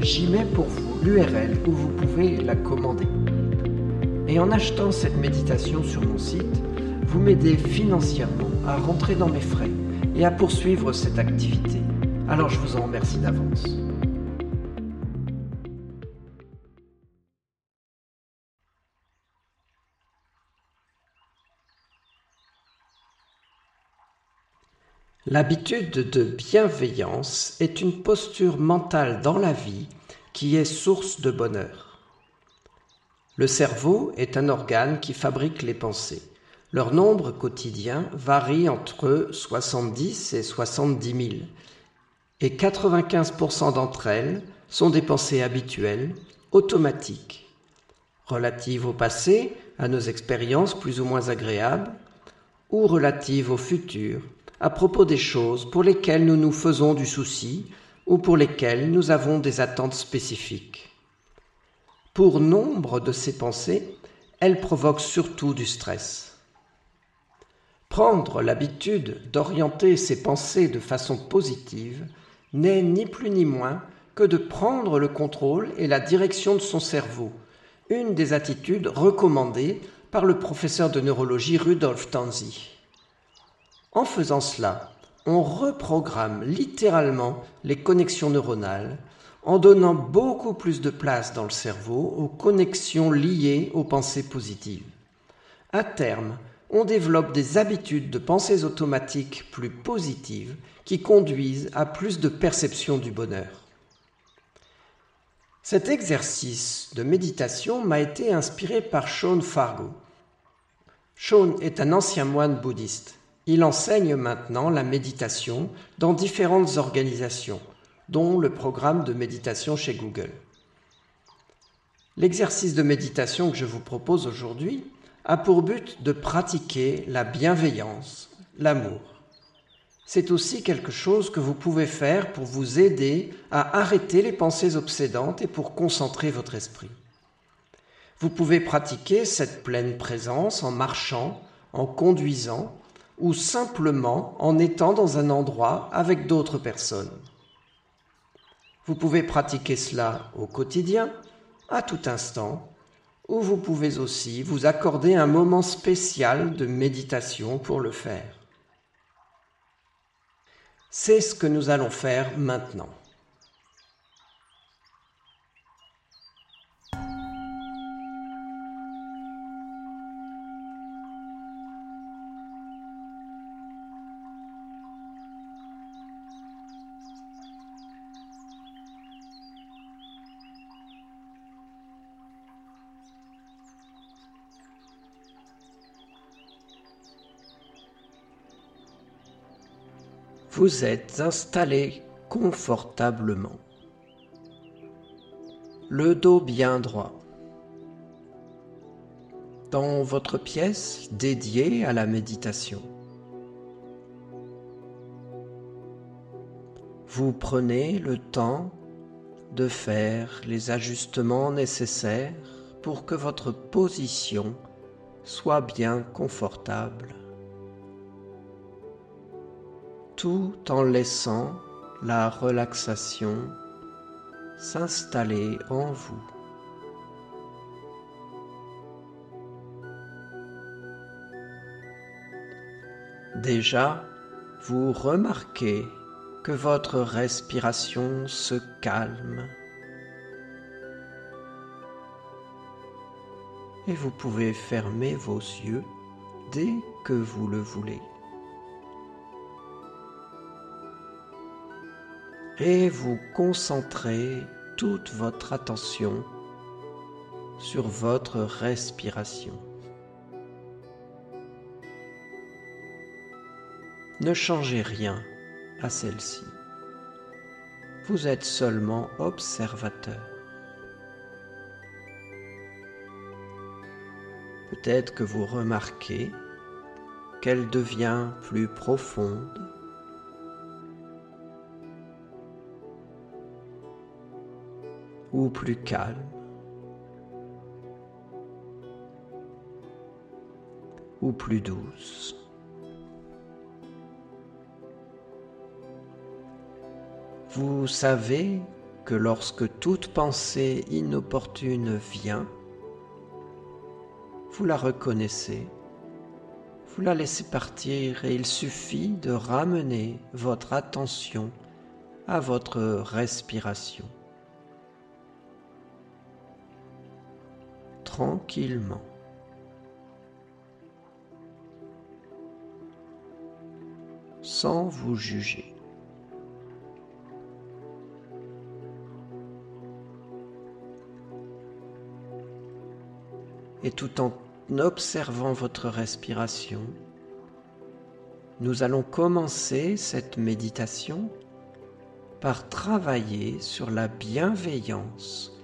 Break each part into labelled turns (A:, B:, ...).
A: j'y mets pour vous l'URL où vous pouvez la commander. Et en achetant cette méditation sur mon site, vous m'aidez financièrement à rentrer dans mes frais et à poursuivre cette activité. Alors je vous en remercie d'avance. L'habitude de bienveillance est une posture mentale dans la vie qui est source de bonheur. Le cerveau est un organe qui fabrique les pensées. Leur nombre quotidien varie entre 70 et 70 000 et 95% d'entre elles sont des pensées habituelles, automatiques, relatives au passé, à nos expériences plus ou moins agréables, ou relatives au futur, à propos des choses pour lesquelles nous nous faisons du souci ou pour lesquelles nous avons des attentes spécifiques. Pour nombre de ces pensées, elles provoquent surtout du stress. Prendre l'habitude d'orienter ses pensées de façon positive n'est ni plus ni moins que de prendre le contrôle et la direction de son cerveau, une des attitudes recommandées par le professeur de neurologie Rudolf Tanzi. En faisant cela, on reprogramme littéralement les connexions neuronales en donnant beaucoup plus de place dans le cerveau aux connexions liées aux pensées positives. À terme, on développe des habitudes de pensées automatiques plus positives qui conduisent à plus de perception du bonheur. Cet exercice de méditation m'a été inspiré par Sean Fargo. Sean est un ancien moine bouddhiste. Il enseigne maintenant la méditation dans différentes organisations, dont le programme de méditation chez Google. L'exercice de méditation que je vous propose aujourd'hui a pour but de pratiquer la bienveillance, l'amour. C'est aussi quelque chose que vous pouvez faire pour vous aider à arrêter les pensées obsédantes et pour concentrer votre esprit. Vous pouvez pratiquer cette pleine présence en marchant, en conduisant, ou simplement en étant dans un endroit avec d'autres personnes. Vous pouvez pratiquer cela au quotidien, à tout instant, ou vous pouvez aussi vous accorder un moment spécial de méditation pour le faire. C'est ce que nous allons faire maintenant. Vous êtes installé confortablement. Le dos bien droit. Dans votre pièce dédiée à la méditation. Vous prenez le temps de faire les ajustements nécessaires pour que votre position soit bien confortable, tout en laissant la relaxation s'installer en vous. Déjà, vous remarquez que votre respiration se calme et vous pouvez fermer vos yeux dès que vous le voulez. Et vous concentrez toute votre attention sur votre respiration. Ne changez rien à celle-ci. Vous êtes seulement observateur. Peut-être que vous remarquez qu'elle devient plus profonde. Ou plus calme. ou plus douce. Vous savez que lorsque toute pensée inopportune vient, vous la reconnaissez, vous la laissez partir et il suffit de ramener votre attention à votre respiration. Tranquillement. Sans vous juger. et tout en observant votre respiration, nous allons commencer cette méditation par travailler sur la bienveillance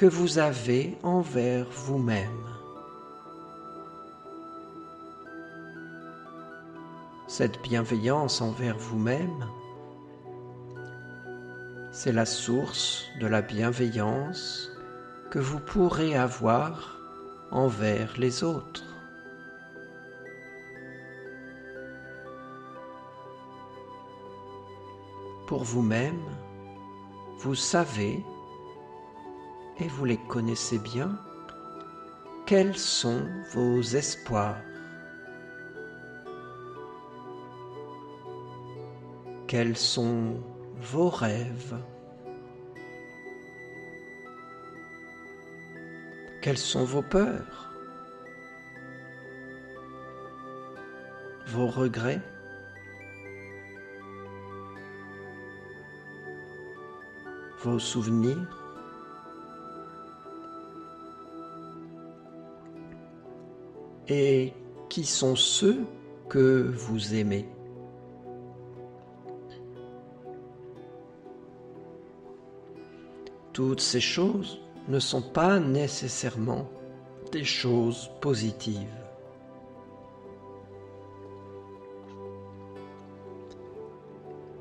A: que vous avez envers vous-même. Cette bienveillance envers vous-même, c'est la source de la bienveillance que vous pourrez avoir envers les autres. Pour vous-même, vous savez, et vous les connaissez bien, quels sont vos espoirs, quels sont vos rêves? Quelles sont vos peurs? Vos regrets? Vos souvenirs? Et qui sont ceux que vous aimez? Toutes ces choses ne sont pas nécessairement des choses positives.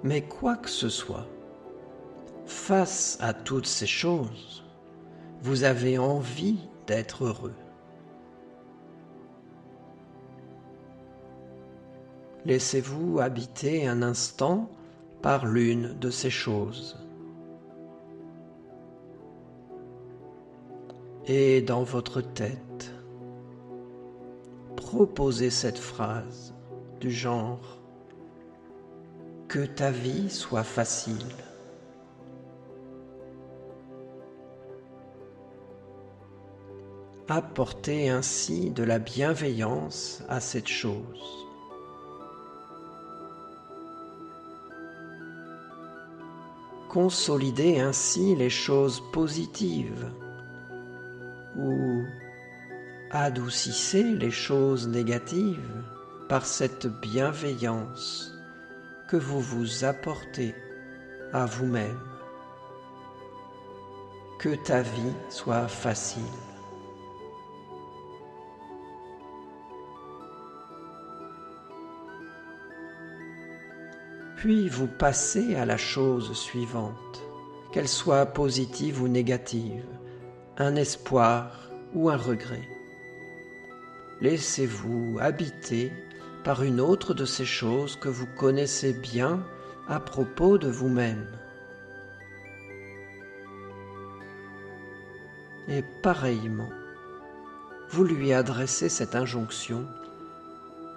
A: Mais quoi que ce soit, face à toutes ces choses, vous avez envie d'être heureux. Laissez-vous habiter un instant par l'une de ces choses. et dans votre tête, proposez cette phrase du genre Que ta vie soit facile. Apportez ainsi de la bienveillance à cette chose. Consolidez ainsi les choses positives ou adoucissez les choses négatives par cette bienveillance que vous vous apportez à vous-même. Que ta vie soit facile. Puis vous passez à la chose suivante, qu'elle soit positive ou négative un espoir ou un regret. Laissez-vous habiter par une autre de ces choses que vous connaissez bien à propos de vous-même. Et pareillement, vous lui adressez cette injonction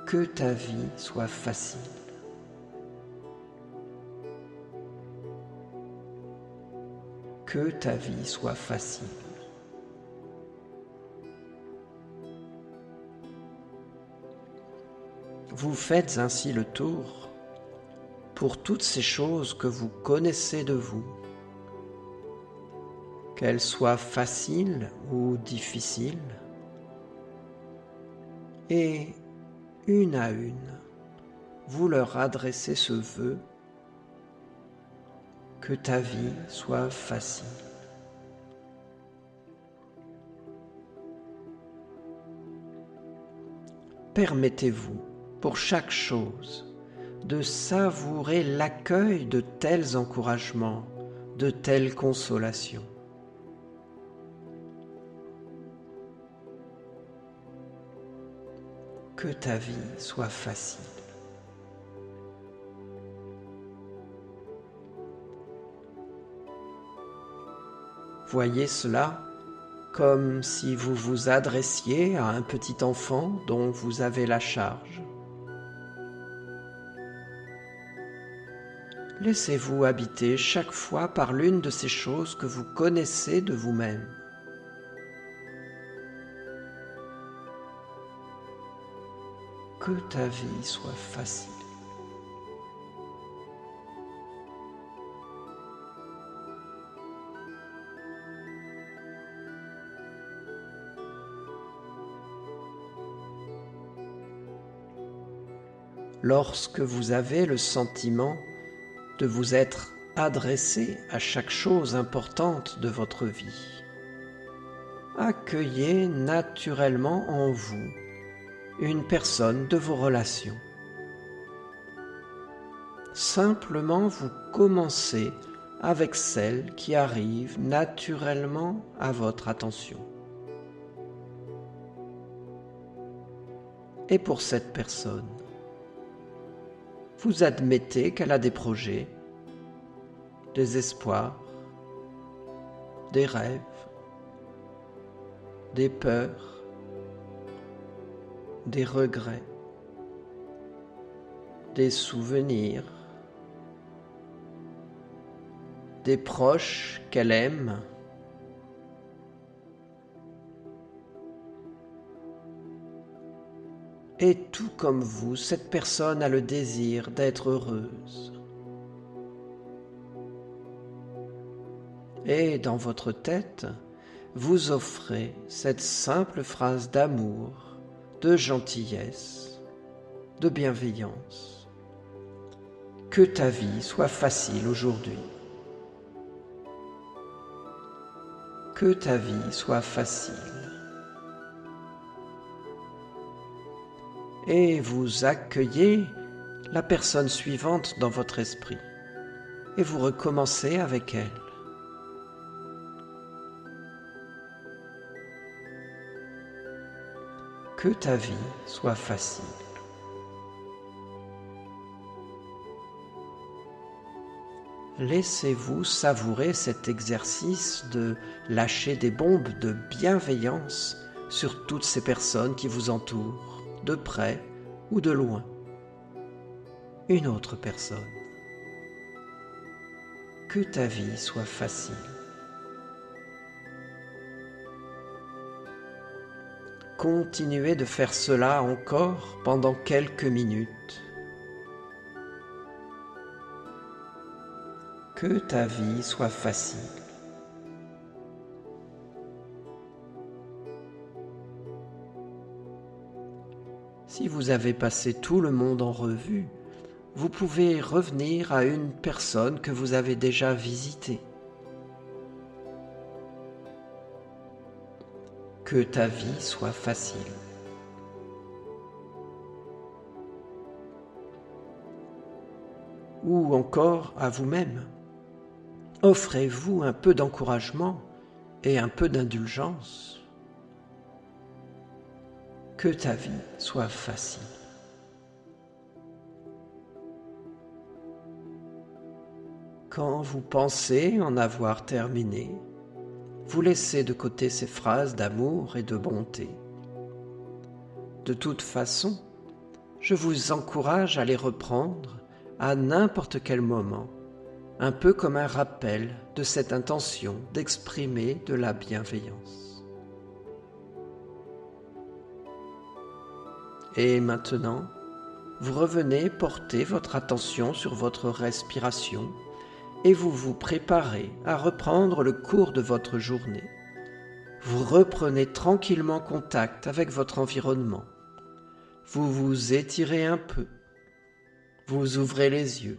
A: que ta vie soit facile. Que ta vie soit facile. Vous faites ainsi le tour pour toutes ces choses que vous connaissez de vous, qu'elles soient faciles ou difficiles, et une à une, vous leur adressez ce vœu que ta vie soit facile. Permettez-vous pour chaque chose de savourer l'accueil de tels encouragements, de telles consolations. Que ta vie soit facile. Voyez cela comme si vous vous adressiez à un petit enfant dont vous avez la charge. Laissez-vous habiter chaque fois par l'une de ces choses que vous connaissez de vous-même. Que ta vie soit facile. Lorsque vous avez le sentiment de vous être adressé à chaque chose importante de votre vie. Accueillez naturellement en vous une personne de vos relations. Simplement vous commencez avec celle qui arrive naturellement à votre attention. Et pour cette personne, vous admettez qu'elle a des projets, des espoirs, des rêves, des peurs, des regrets, des souvenirs, des proches qu'elle aime, Et tout comme vous, cette personne a le désir d'être heureuse. Et dans votre tête, vous offrez cette simple phrase d'amour, de gentillesse, de bienveillance. Que ta vie soit facile aujourd'hui. Que ta vie soit facile. Et vous accueillez la personne suivante dans votre esprit et vous recommencez avec elle. Que ta vie soit facile. Laissez-vous savourer cet exercice de lâcher des bombes de bienveillance sur toutes ces personnes qui vous entourent de près ou de loin, une autre personne. Que ta vie soit facile. Continuez de faire cela encore pendant quelques minutes. Que ta vie soit facile. Si vous avez passé tout le monde en revue, vous pouvez revenir à une personne que vous avez déjà visitée. Que ta vie soit facile. Ou encore à vous-même. Offrez-vous un peu d'encouragement et un peu d'indulgence que ta vie soit facile. Quand vous pensez en avoir terminé, vous laissez de côté ces phrases d'amour et de bonté. De toute façon, je vous encourage à les reprendre à n'importe quel moment, un peu comme un rappel de cette intention d'exprimer de la bienveillance. Et maintenant, vous revenez porter votre attention sur votre respiration et vous vous préparez à reprendre le cours de votre journée. Vous reprenez tranquillement contact avec votre environnement. Vous vous étirez un peu. Vous ouvrez les yeux